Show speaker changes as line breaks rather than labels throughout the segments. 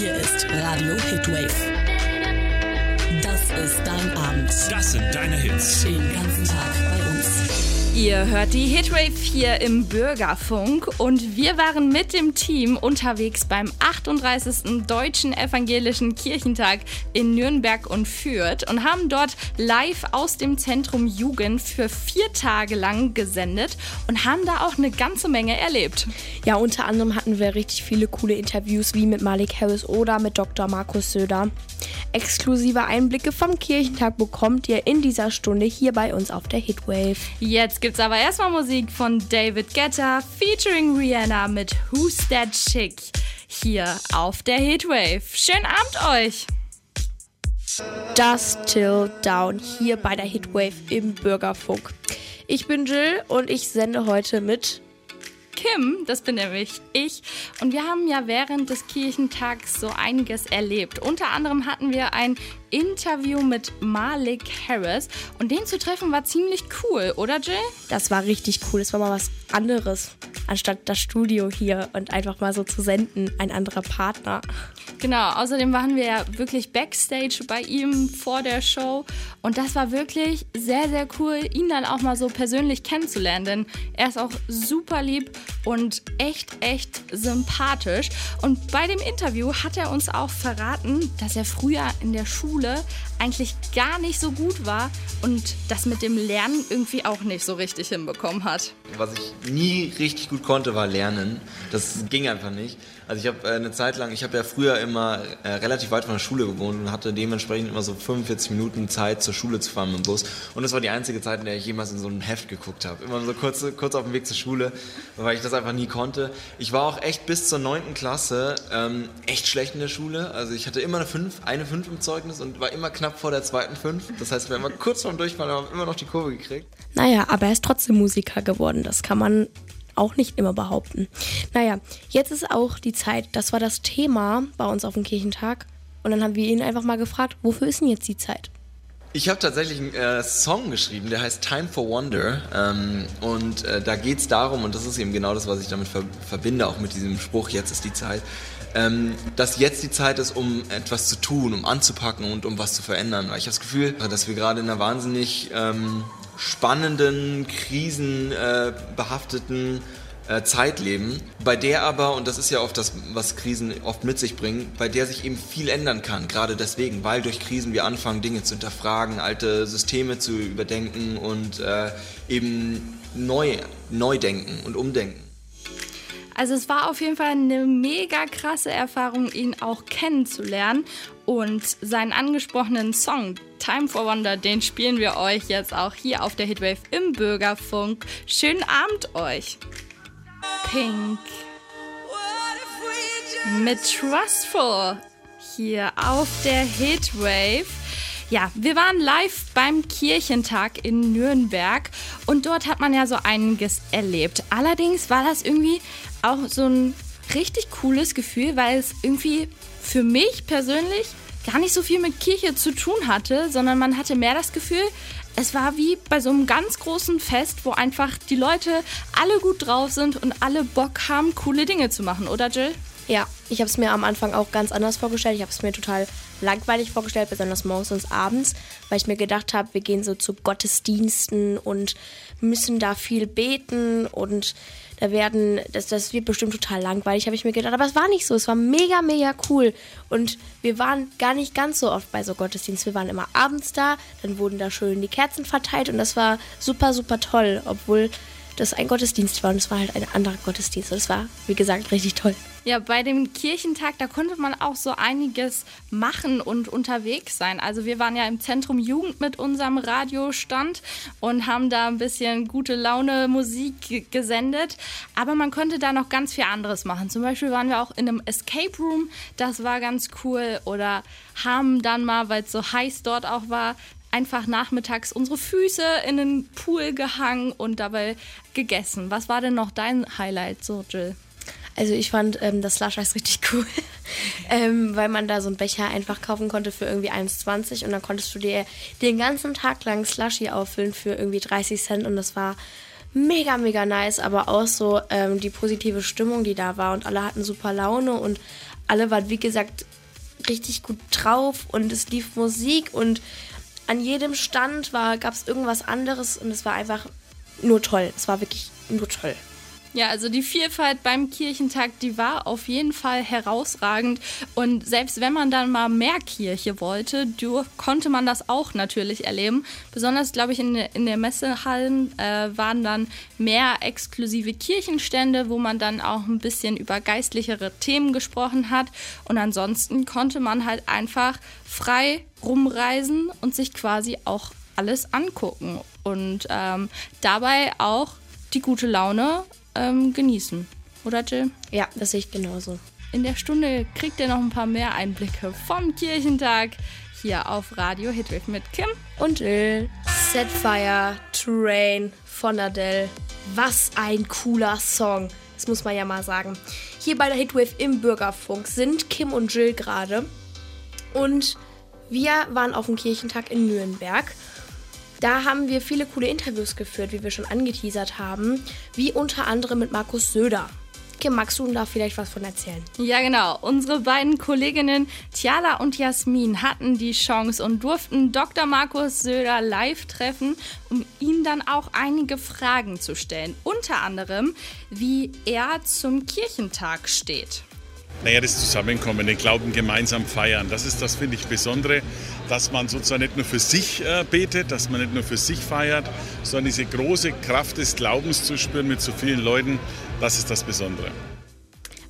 Hier ist Radio Hitwave. Das ist dein Abend.
Das sind deine Hits.
Den ganzen Tag bei uns.
Ihr hört die Hitwave hier im Bürgerfunk und wir waren mit dem Team unterwegs beim 38. Deutschen Evangelischen Kirchentag in Nürnberg und Fürth und haben dort live aus dem Zentrum Jugend für vier Tage lang gesendet und haben da auch eine ganze Menge erlebt.
Ja, unter anderem hatten wir richtig viele coole Interviews wie mit Malik Harris oder mit Dr. Markus Söder. Exklusive Einblicke vom Kirchentag bekommt ihr in dieser Stunde hier bei uns auf der Hitwave.
Jetzt gibt's aber erstmal Musik von David Guetta featuring Rihanna mit Who's That Chick hier auf der Hitwave. Schönen Abend euch!
Das Till Down hier bei der Hitwave im Bürgerfunk. Ich bin Jill und ich sende heute mit
Kim, das bin nämlich ich. Und wir haben ja während des Kirchentags so einiges erlebt. Unter anderem hatten wir ein Interview mit Malik Harris. Und den zu treffen war ziemlich cool, oder Jill?
Das war richtig cool. Das war mal was anderes, anstatt das Studio hier und einfach mal so zu senden. Ein anderer Partner.
Genau, außerdem waren wir ja wirklich backstage bei ihm vor der Show. Und das war wirklich sehr, sehr cool, ihn dann auch mal so persönlich kennenzulernen. Denn er ist auch super lieb und echt, echt sympathisch. Und bei dem Interview hat er uns auch verraten, dass er früher in der Schule eigentlich gar nicht so gut war und das mit dem Lernen irgendwie auch nicht so richtig hinbekommen hat.
Was ich nie richtig gut konnte, war lernen. Das ging einfach nicht. Also ich habe äh, eine Zeit lang, ich habe ja früher immer äh, relativ weit von der Schule gewohnt und hatte dementsprechend immer so 45 Minuten Zeit zur Schule zu fahren mit dem Bus. Und das war die einzige Zeit, in der ich jemals in so ein Heft geguckt habe. Immer so kurz, kurz auf dem Weg zur Schule, weil ich das einfach nie konnte. Ich war auch echt bis zur 9. Klasse ähm, echt schlecht in der Schule. Also ich hatte immer eine 5, eine 5 im Zeugnis und war immer knapp vor der zweiten 5. Das heißt, wir haben immer kurz vorm Durchfallen haben immer noch die Kurve gekriegt.
Naja, aber er ist trotzdem Musiker geworden. Das kann man auch nicht immer behaupten. Naja, jetzt ist auch die Zeit. Das war das Thema bei uns auf dem Kirchentag. Und dann haben wir ihn einfach mal gefragt, wofür ist denn jetzt die Zeit?
Ich habe tatsächlich einen äh, Song geschrieben, der heißt Time for Wonder. Ähm, und äh, da geht es darum, und das ist eben genau das, was ich damit ver verbinde, auch mit diesem Spruch, jetzt ist die Zeit, ähm, dass jetzt die Zeit ist, um etwas zu tun, um anzupacken und um was zu verändern. Weil ich habe das Gefühl, dass wir gerade in einer wahnsinnig ähm, spannenden, krisenbehafteten äh, Zeit leben, bei der aber, und das ist ja oft das, was Krisen oft mit sich bringen, bei der sich eben viel ändern kann. Gerade deswegen, weil durch Krisen wir anfangen, Dinge zu hinterfragen, alte Systeme zu überdenken und äh, eben neu, neu denken und umdenken.
Also es war auf jeden Fall eine mega krasse Erfahrung, ihn auch kennenzulernen. Und seinen angesprochenen Song Time for Wonder, den spielen wir euch jetzt auch hier auf der Hitwave im Bürgerfunk. Schönen Abend euch. Pink mit Trustful hier auf der Hitwave. Ja, wir waren live beim Kirchentag in Nürnberg und dort hat man ja so einiges erlebt. Allerdings war das irgendwie auch so ein richtig cooles Gefühl, weil es irgendwie für mich persönlich gar nicht so viel mit Kirche zu tun hatte, sondern man hatte mehr das Gefühl, es war wie bei so einem ganz großen Fest, wo einfach die Leute alle gut drauf sind und alle Bock haben, coole Dinge zu machen, oder Jill?
Ja, ich habe es mir am Anfang auch ganz anders vorgestellt. Ich habe es mir total langweilig vorgestellt, besonders morgens und abends, weil ich mir gedacht habe, wir gehen so zu Gottesdiensten und müssen da viel beten und da werden, das, das wird bestimmt total langweilig, habe ich mir gedacht. Aber es war nicht so, es war mega, mega cool. Und wir waren gar nicht ganz so oft bei so Gottesdiensten. Wir waren immer abends da, dann wurden da schön die Kerzen verteilt und das war super, super toll, obwohl das ein Gottesdienst war und es war halt ein anderer Gottesdienst. Es war, wie gesagt, richtig toll.
Ja, bei dem Kirchentag, da konnte man auch so einiges machen und unterwegs sein. Also wir waren ja im Zentrum Jugend mit unserem Radiostand und haben da ein bisschen gute Laune Musik gesendet. Aber man konnte da noch ganz viel anderes machen. Zum Beispiel waren wir auch in einem Escape Room, das war ganz cool. Oder haben dann mal, weil es so heiß dort auch war, einfach nachmittags unsere Füße in den Pool gehangen und dabei gegessen. Was war denn noch dein Highlight, so Jill?
Also ich fand ähm, das Slush Eis richtig cool, ähm, weil man da so einen Becher einfach kaufen konnte für irgendwie 1,20 und dann konntest du dir den ganzen Tag lang Slushy auffüllen für irgendwie 30 Cent und das war mega, mega nice, aber auch so ähm, die positive Stimmung, die da war und alle hatten super Laune und alle waren, wie gesagt, richtig gut drauf und es lief Musik und an jedem Stand gab es irgendwas anderes und es war einfach nur toll. Es war wirklich nur toll.
Ja, also die Vielfalt beim Kirchentag, die war auf jeden Fall herausragend. Und selbst wenn man dann mal mehr Kirche wollte, konnte man das auch natürlich erleben. Besonders, glaube ich, in, in der Messehallen äh, waren dann mehr exklusive Kirchenstände, wo man dann auch ein bisschen über geistlichere Themen gesprochen hat. Und ansonsten konnte man halt einfach frei rumreisen und sich quasi auch alles angucken. Und ähm, dabei auch die gute Laune ähm, genießen. Oder Jill?
Ja, das sehe ich genauso.
In der Stunde kriegt ihr noch ein paar mehr Einblicke vom Kirchentag hier auf Radio Hitwave mit Kim
und Jill. Setfire Train von Adele. Was ein cooler Song. Das muss man ja mal sagen. Hier bei der Hitwave im Bürgerfunk sind Kim und Jill gerade. Und wir waren auf dem Kirchentag in Nürnberg da haben wir viele coole Interviews geführt, wie wir schon angeteasert haben, wie unter anderem mit Markus Söder. Kim, magst du da vielleicht was von erzählen?
Ja, genau. Unsere beiden Kolleginnen Tiala und Jasmin hatten die Chance und durften Dr. Markus Söder live treffen, um ihm dann auch einige Fragen zu stellen. Unter anderem, wie er zum Kirchentag steht.
Naja, das Zusammenkommen, den Glauben gemeinsam feiern, das ist das, finde ich, Besondere, dass man sozusagen nicht nur für sich äh, betet, dass man nicht nur für sich feiert, sondern diese große Kraft des Glaubens zu spüren mit so vielen Leuten, das ist das Besondere.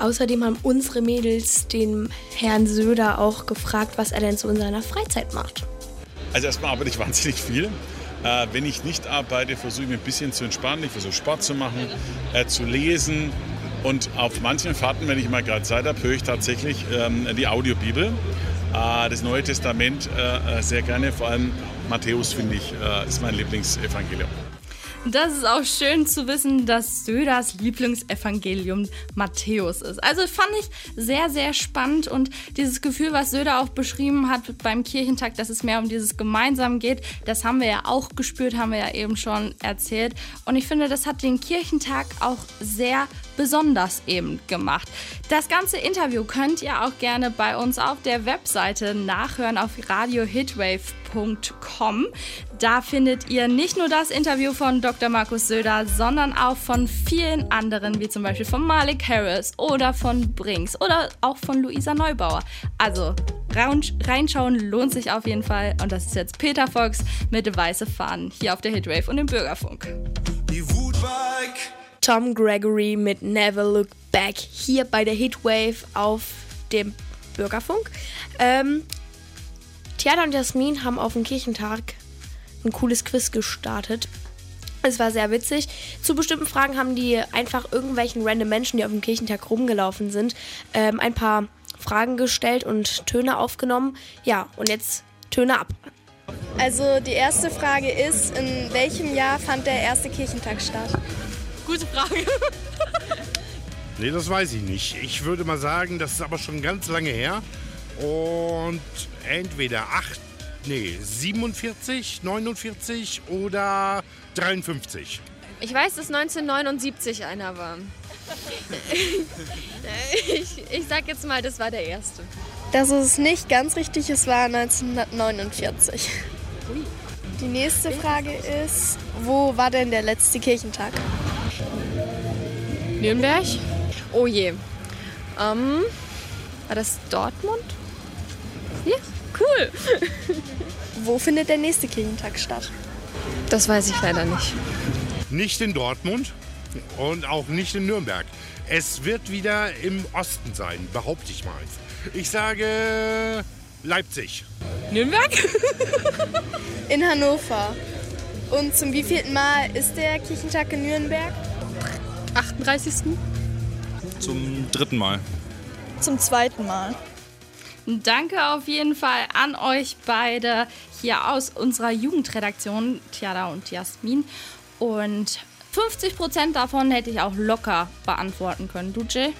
Außerdem haben unsere Mädels den Herrn Söder auch gefragt, was er denn so in seiner Freizeit macht.
Also erstmal arbeite ich wahnsinnig viel. Äh, wenn ich nicht arbeite, versuche ich mich ein bisschen zu entspannen. Ich versuche Sport zu machen, äh, zu lesen, und auf manchen Fahrten, wenn ich mal gerade Zeit habe, höre ich tatsächlich ähm, die Audiobibel, äh, das Neue Testament äh, äh sehr gerne. Vor allem Matthäus, finde ich, äh, ist mein Lieblingsevangelium.
Das ist auch schön zu wissen, dass Söders Lieblingsevangelium Matthäus ist. Also fand ich sehr, sehr spannend und dieses Gefühl, was Söder auch beschrieben hat beim Kirchentag, dass es mehr um dieses Gemeinsam geht, das haben wir ja auch gespürt, haben wir ja eben schon erzählt. Und ich finde, das hat den Kirchentag auch sehr besonders eben gemacht. Das ganze Interview könnt ihr auch gerne bei uns auf der Webseite nachhören auf radiohitwave.com. Da findet ihr nicht nur das Interview von Dr. Markus Söder, sondern auch von vielen anderen, wie zum Beispiel von Malik Harris oder von Brinks oder auch von Luisa Neubauer. Also reinschauen lohnt sich auf jeden Fall. Und das ist jetzt Peter Fox mit Weiße Fahnen hier auf der Hitrave und im Bürgerfunk. Die Wutbike.
Tom Gregory mit Never Look Back hier bei der Hitwave auf dem Bürgerfunk. Ähm, Theater und Jasmin haben auf dem Kirchentag ein cooles Quiz gestartet. Es war sehr witzig. Zu bestimmten Fragen haben die einfach irgendwelchen random Menschen, die auf dem Kirchentag rumgelaufen sind, ähm, ein paar Fragen gestellt und Töne aufgenommen. Ja, und jetzt Töne ab.
Also die erste Frage ist, in welchem Jahr fand der erste Kirchentag statt?
Gute Frage.
nee, das weiß ich nicht. Ich würde mal sagen, das ist aber schon ganz lange her. Und entweder 8, nee, 47, 49 oder 53.
Ich weiß, dass 1979 einer war. ich, ich sag jetzt mal, das war der erste. Das ist nicht ganz richtig, es war 1949. Die nächste Frage ist, wo war denn der letzte Kirchentag?
Nürnberg? Oh je. Ähm, war das Dortmund?
Ja, cool. Wo findet der nächste Kirchentag statt?
Das weiß ich leider nicht.
Nicht in Dortmund und auch nicht in Nürnberg. Es wird wieder im Osten sein, behaupte ich mal. Ich sage Leipzig.
Nürnberg?
in Hannover. Und zum wievielten Mal ist der Kirchentag in Nürnberg?
38.
Zum dritten Mal.
Zum zweiten Mal.
Danke auf jeden Fall an euch beide hier aus unserer Jugendredaktion, Tiara und Jasmin. Und 50 Prozent davon hätte ich auch locker beantworten können. Du, Jill?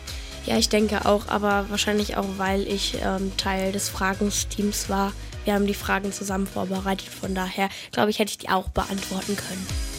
Ja, ich denke auch, aber wahrscheinlich auch, weil ich ähm, Teil des Fragensteams war. Wir haben die Fragen zusammen vorbereitet, von daher glaube ich, hätte ich die auch beantworten können.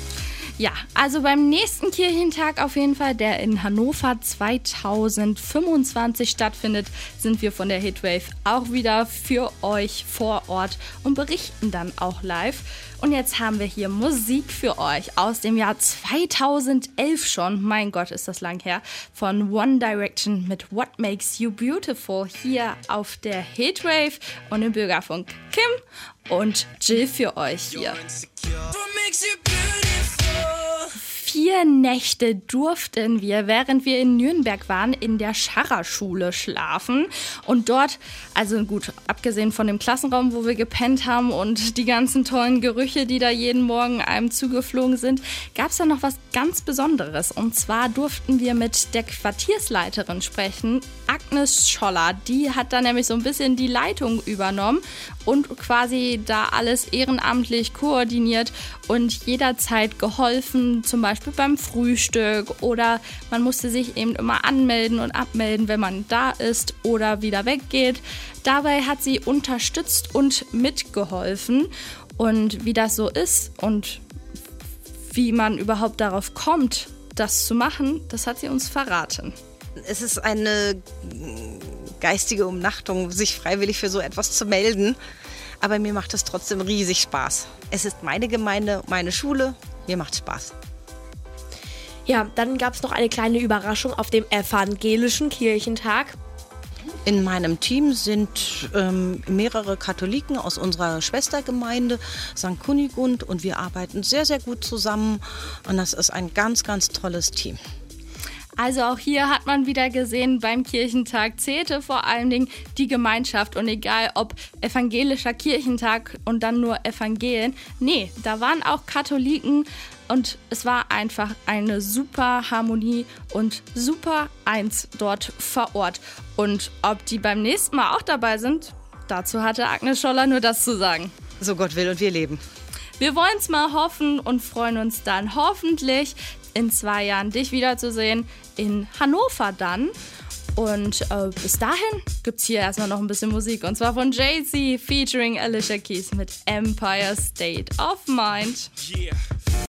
Ja, also beim nächsten Kirchentag auf jeden Fall, der in Hannover 2025 stattfindet, sind wir von der Hitwave auch wieder für euch vor Ort und berichten dann auch live. Und jetzt haben wir hier Musik für euch aus dem Jahr 2011 schon. Mein Gott, ist das lang her. Von One Direction mit What Makes You Beautiful hier auf der Hitwave und im Bürgerfunk Kim und Jill für euch hier. Oh. Vier Nächte durften wir, während wir in Nürnberg waren, in der Scharrerschule schlafen. Und dort, also gut, abgesehen von dem Klassenraum, wo wir gepennt haben und die ganzen tollen Gerüche, die da jeden Morgen einem zugeflogen sind, gab es da noch was ganz Besonderes. Und zwar durften wir mit der Quartiersleiterin sprechen, Agnes Scholler. Die hat da nämlich so ein bisschen die Leitung übernommen und quasi da alles ehrenamtlich koordiniert und jederzeit geholfen, zum Beispiel beim Frühstück oder man musste sich eben immer anmelden und abmelden, wenn man da ist oder wieder weggeht. Dabei hat sie unterstützt und mitgeholfen und wie das so ist und wie man überhaupt darauf kommt, das zu machen, das hat sie uns verraten.
Es ist eine geistige Umnachtung, sich freiwillig für so etwas zu melden. Aber mir macht es trotzdem riesig Spaß. Es ist meine Gemeinde, meine Schule. Mir macht Spaß.
Ja, dann gab es noch eine kleine Überraschung auf dem evangelischen Kirchentag.
In meinem Team sind ähm, mehrere Katholiken aus unserer Schwestergemeinde St. Kunigund und wir arbeiten sehr, sehr gut zusammen und das ist ein ganz, ganz tolles Team.
Also auch hier hat man wieder gesehen, beim Kirchentag zählte vor allen Dingen die Gemeinschaft und egal ob evangelischer Kirchentag und dann nur Evangelien, nee, da waren auch Katholiken und es war einfach eine super Harmonie und super eins dort vor Ort. Und ob die beim nächsten Mal auch dabei sind, dazu hatte Agnes Scholler nur das zu sagen.
So Gott will und wir leben.
Wir wollen es mal hoffen und freuen uns dann hoffentlich in zwei Jahren dich wiederzusehen in Hannover dann. Und äh, bis dahin gibt es hier erstmal noch ein bisschen Musik. Und zwar von Jay-Z featuring Alicia Keys mit Empire State of Mind.
Yeah.